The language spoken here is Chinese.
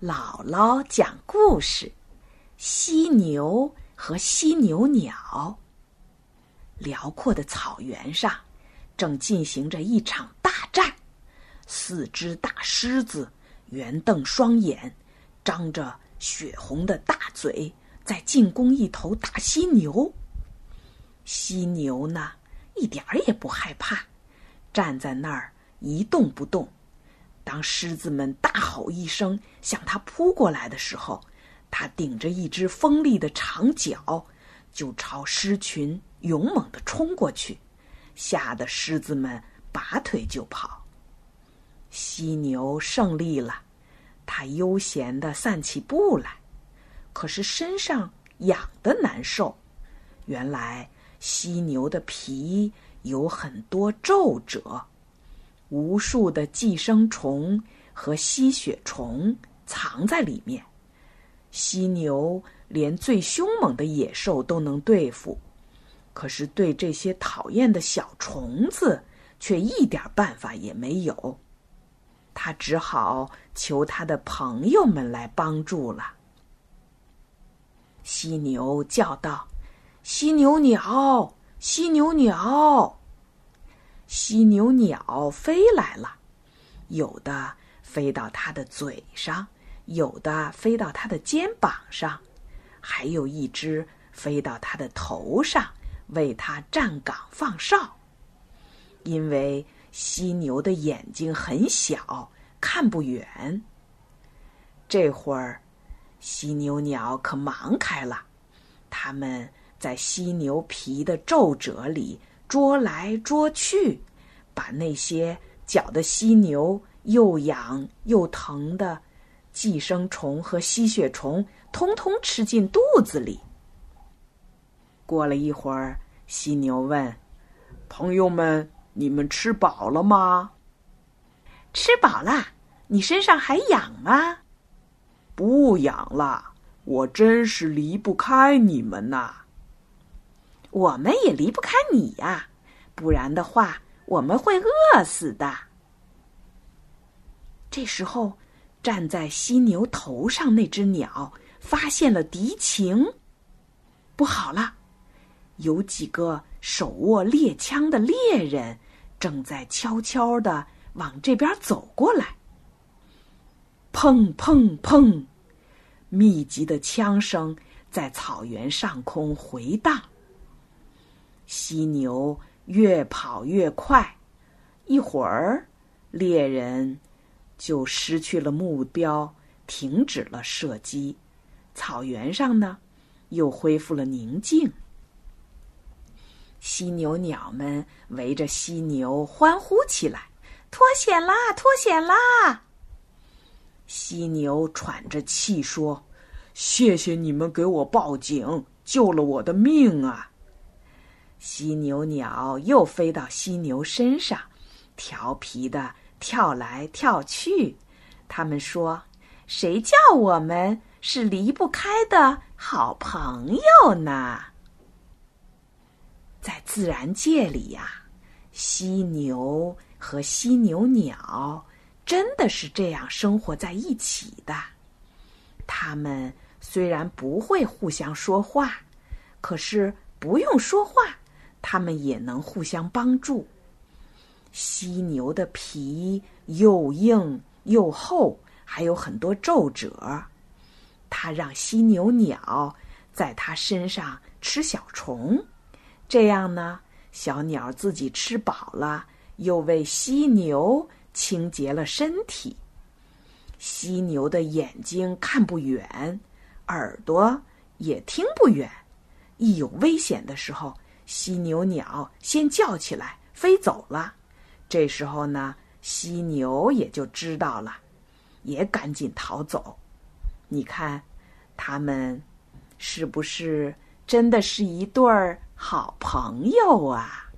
姥姥讲故事：犀牛和犀牛鸟。辽阔的草原上，正进行着一场大战。四只大狮子圆瞪双眼，张着血红的大嘴，在进攻一头大犀牛。犀牛呢，一点儿也不害怕，站在那儿一动不动。当狮子们大吼一声向他扑过来的时候，他顶着一只锋利的长角，就朝狮群勇猛地冲过去，吓得狮子们拔腿就跑。犀牛胜利了，它悠闲地散起步来，可是身上痒得难受。原来犀牛的皮有很多皱褶。无数的寄生虫和吸血虫藏在里面，犀牛连最凶猛的野兽都能对付，可是对这些讨厌的小虫子却一点办法也没有。他只好求他的朋友们来帮助了。犀牛叫道：“犀牛鸟，犀牛鸟。”犀牛鸟飞来了，有的飞到它的嘴上，有的飞到它的肩膀上，还有一只飞到它的头上，为它站岗放哨。因为犀牛的眼睛很小，看不远。这会儿，犀牛鸟可忙开了，它们在犀牛皮的皱褶里。捉来捉去，把那些搅得犀牛又痒又疼的寄生虫和吸血虫，通通吃进肚子里。过了一会儿，犀牛问：“朋友们，你们吃饱了吗？”“吃饱了。”“你身上还痒吗？”“不痒了，我真是离不开你们呐。”我们也离不开你呀，不然的话我们会饿死的。这时候，站在犀牛头上那只鸟发现了敌情，不好了，有几个手握猎枪的猎人正在悄悄的往这边走过来。砰砰砰，密集的枪声在草原上空回荡。犀牛越跑越快，一会儿，猎人就失去了目标，停止了射击。草原上呢，又恢复了宁静。犀牛鸟们围着犀牛欢呼起来：“脱险啦！脱险啦！”犀牛喘着气说：“谢谢你们给我报警，救了我的命啊！”犀牛鸟又飞到犀牛身上，调皮的跳来跳去。他们说：“谁叫我们是离不开的好朋友呢？”在自然界里呀，犀牛和犀牛鸟真的是这样生活在一起的。他们虽然不会互相说话，可是不用说话。它们也能互相帮助。犀牛的皮又硬又厚，还有很多皱褶。它让犀牛鸟在它身上吃小虫，这样呢，小鸟自己吃饱了，又为犀牛清洁了身体。犀牛的眼睛看不远，耳朵也听不远，一有危险的时候。犀牛鸟先叫起来，飞走了。这时候呢，犀牛也就知道了，也赶紧逃走。你看，他们是不是真的是一对儿好朋友啊？